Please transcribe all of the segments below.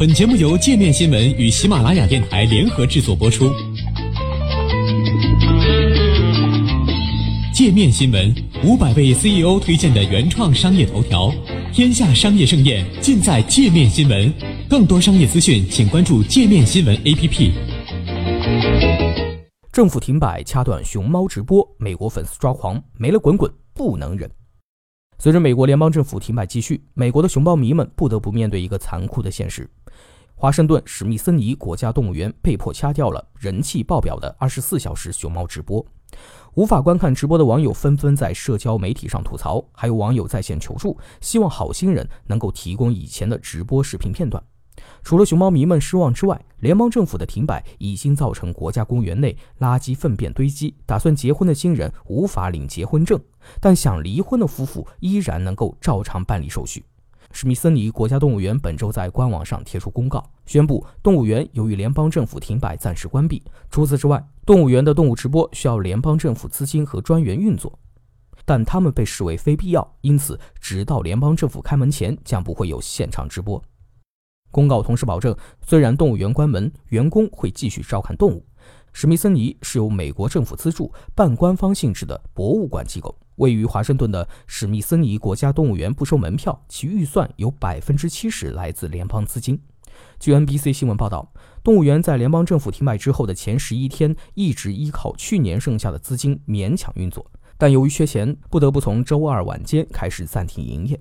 本节目由界面新闻与喜马拉雅电台联合制作播出。界面新闻五百位 CEO 推荐的原创商业头条，天下商业盛宴尽在界面新闻。更多商业资讯，请关注界面新闻 APP。政府停摆，掐断熊猫直播，美国粉丝抓狂，没了滚滚不能忍。随着美国联邦政府停摆继续，美国的熊猫迷们不得不面对一个残酷的现实：华盛顿史密森尼国家动物园被迫掐掉了人气爆表的二十四小时熊猫直播。无法观看直播的网友纷纷在社交媒体上吐槽，还有网友在线求助，希望好心人能够提供以前的直播视频片段。除了熊猫迷们失望之外，联邦政府的停摆已经造成国家公园内垃圾粪便堆积，打算结婚的新人无法领结婚证，但想离婚的夫妇依然能够照常办理手续。史密森尼国家动物园本周在官网上贴出公告，宣布动物园由于联邦政府停摆，暂时关闭。除此之外，动物园的动物直播需要联邦政府资金和专员运作，但他们被视为非必要，因此直到联邦政府开门前，将不会有现场直播。公告同时保证，虽然动物园关门，员工会继续照看动物。史密森尼是由美国政府资助、半官方性质的博物馆机构。位于华盛顿的史密森尼国家动物园不收门票，其预算有百分之七十来自联邦资金。据 NBC 新闻报道，动物园在联邦政府停摆之后的前十一天，一直依靠去年剩下的资金勉强运作，但由于缺钱，不得不从周二晚间开始暂停营业。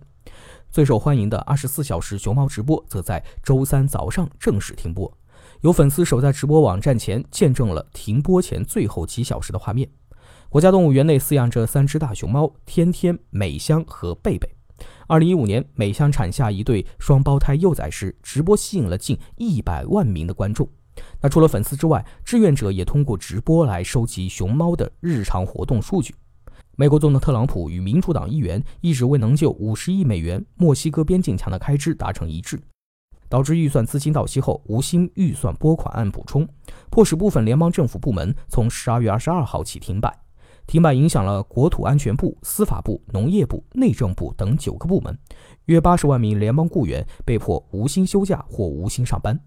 最受欢迎的二十四小时熊猫直播则在周三早上正式停播。有粉丝守在直播网站前，见证了停播前最后几小时的画面。国家动物园内饲养着三只大熊猫：天天、美香和贝贝。二零一五年，美香产下一对双胞胎幼崽时，直播吸引了近一百万名的观众。那除了粉丝之外，志愿者也通过直播来收集熊猫的日常活动数据。美国总统特朗普与民主党议员一直未能就五十亿美元墨西哥边境墙的开支达成一致。导致预算资金到期后无新预算拨款案补充，迫使部分联邦政府部门从十二月二十二号起停摆。停摆影响了国土安全部、司法部、农业部、内政部等九个部门，约八十万名联邦雇员被迫无薪休假或无薪上班。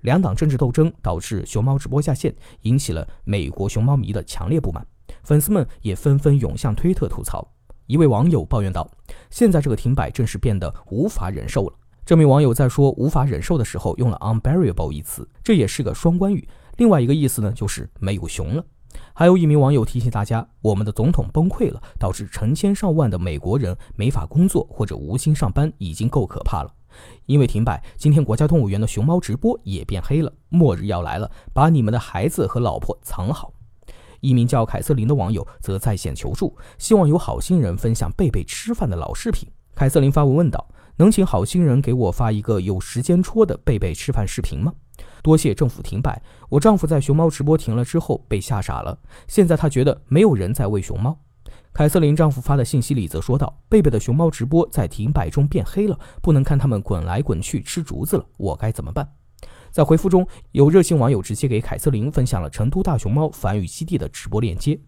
两党政治斗争导致熊猫直播下线，引起了美国熊猫迷的强烈不满，粉丝们也纷纷涌向推特吐槽。一位网友抱怨道：“现在这个停摆真是变得无法忍受了。”这名网友在说无法忍受的时候用了 unbearable 一词，这也是个双关语。另外一个意思呢，就是没有熊了。还有一名网友提醒大家，我们的总统崩溃了，导致成千上万的美国人没法工作或者无心上班，已经够可怕了。因为停摆，今天国家动物园的熊猫直播也变黑了。末日要来了，把你们的孩子和老婆藏好。一名叫凯瑟琳的网友则在线求助，希望有好心人分享贝贝吃饭的老视频。凯瑟琳发文问道。能请好心人给我发一个有时间戳的贝贝吃饭视频吗？多谢政府停摆。我丈夫在熊猫直播停了之后被吓傻了，现在他觉得没有人在喂熊猫。凯瑟琳丈夫发的信息里则说道：“贝贝的熊猫直播在停摆中变黑了，不能看他们滚来滚去吃竹子了，我该怎么办？”在回复中有热心网友直接给凯瑟琳分享了成都大熊猫繁育基地的直播链接。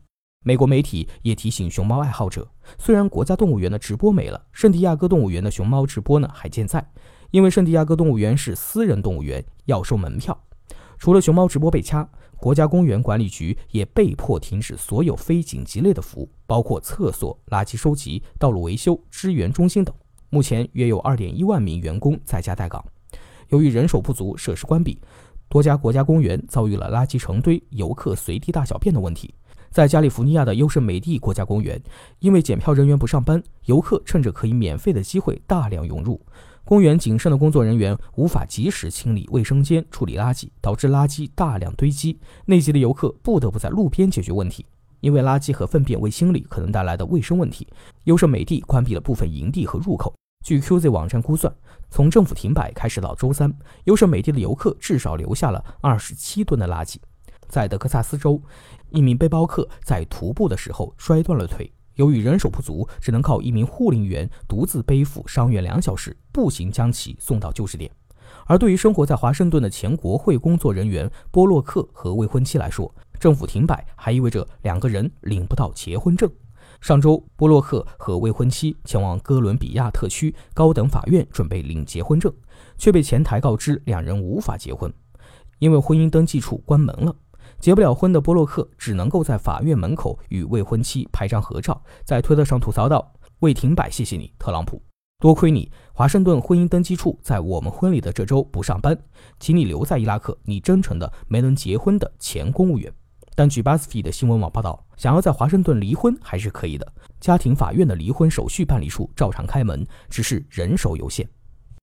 美国媒体也提醒熊猫爱好者，虽然国家动物园的直播没了，圣地亚哥动物园的熊猫直播呢还健在，因为圣地亚哥动物园是私人动物园，要收门票。除了熊猫直播被掐，国家公园管理局也被迫停止所有非紧急类的服务，包括厕所、垃圾收集、道路维修、支援中心等。目前约有2.1万名员工在家待岗。由于人手不足，设施关闭，多家国家公园遭遇了垃圾成堆、游客随地大小便的问题。在加利福尼亚的优胜美地国家公园，因为检票人员不上班，游客趁着可以免费的机会大量涌入。公园仅剩的工作人员无法及时清理卫生间、处理垃圾，导致垃圾大量堆积。内急的游客不得不在路边解决问题，因为垃圾和粪便未清理可能带来的卫生问题。优胜美地关闭了部分营地和入口。据 QZ 网站估算，从政府停摆开始到周三，优胜美地的游客至少留下了二十七吨的垃圾。在德克萨斯州。一名背包客在徒步的时候摔断了腿，由于人手不足，只能靠一名护林员独自背负伤员两小时，步行将其送到救治点。而对于生活在华盛顿的前国会工作人员波洛克和未婚妻来说，政府停摆还意味着两个人领不到结婚证。上周，波洛克和未婚妻前往哥伦比亚特区高等法院准备领结婚证，却被前台告知两人无法结婚，因为婚姻登记处关门了。结不了婚的波洛克只能够在法院门口与未婚妻拍张合照，在推特上吐槽道：“未停摆，谢谢你，特朗普，多亏你，华盛顿婚姻登记处在我们婚礼的这周不上班，请你留在伊拉克，你真诚的没能结婚的前公务员。”但据 BuzzFeed 的新闻网报道，想要在华盛顿离婚还是可以的，家庭法院的离婚手续办理处照常开门，只是人手有限。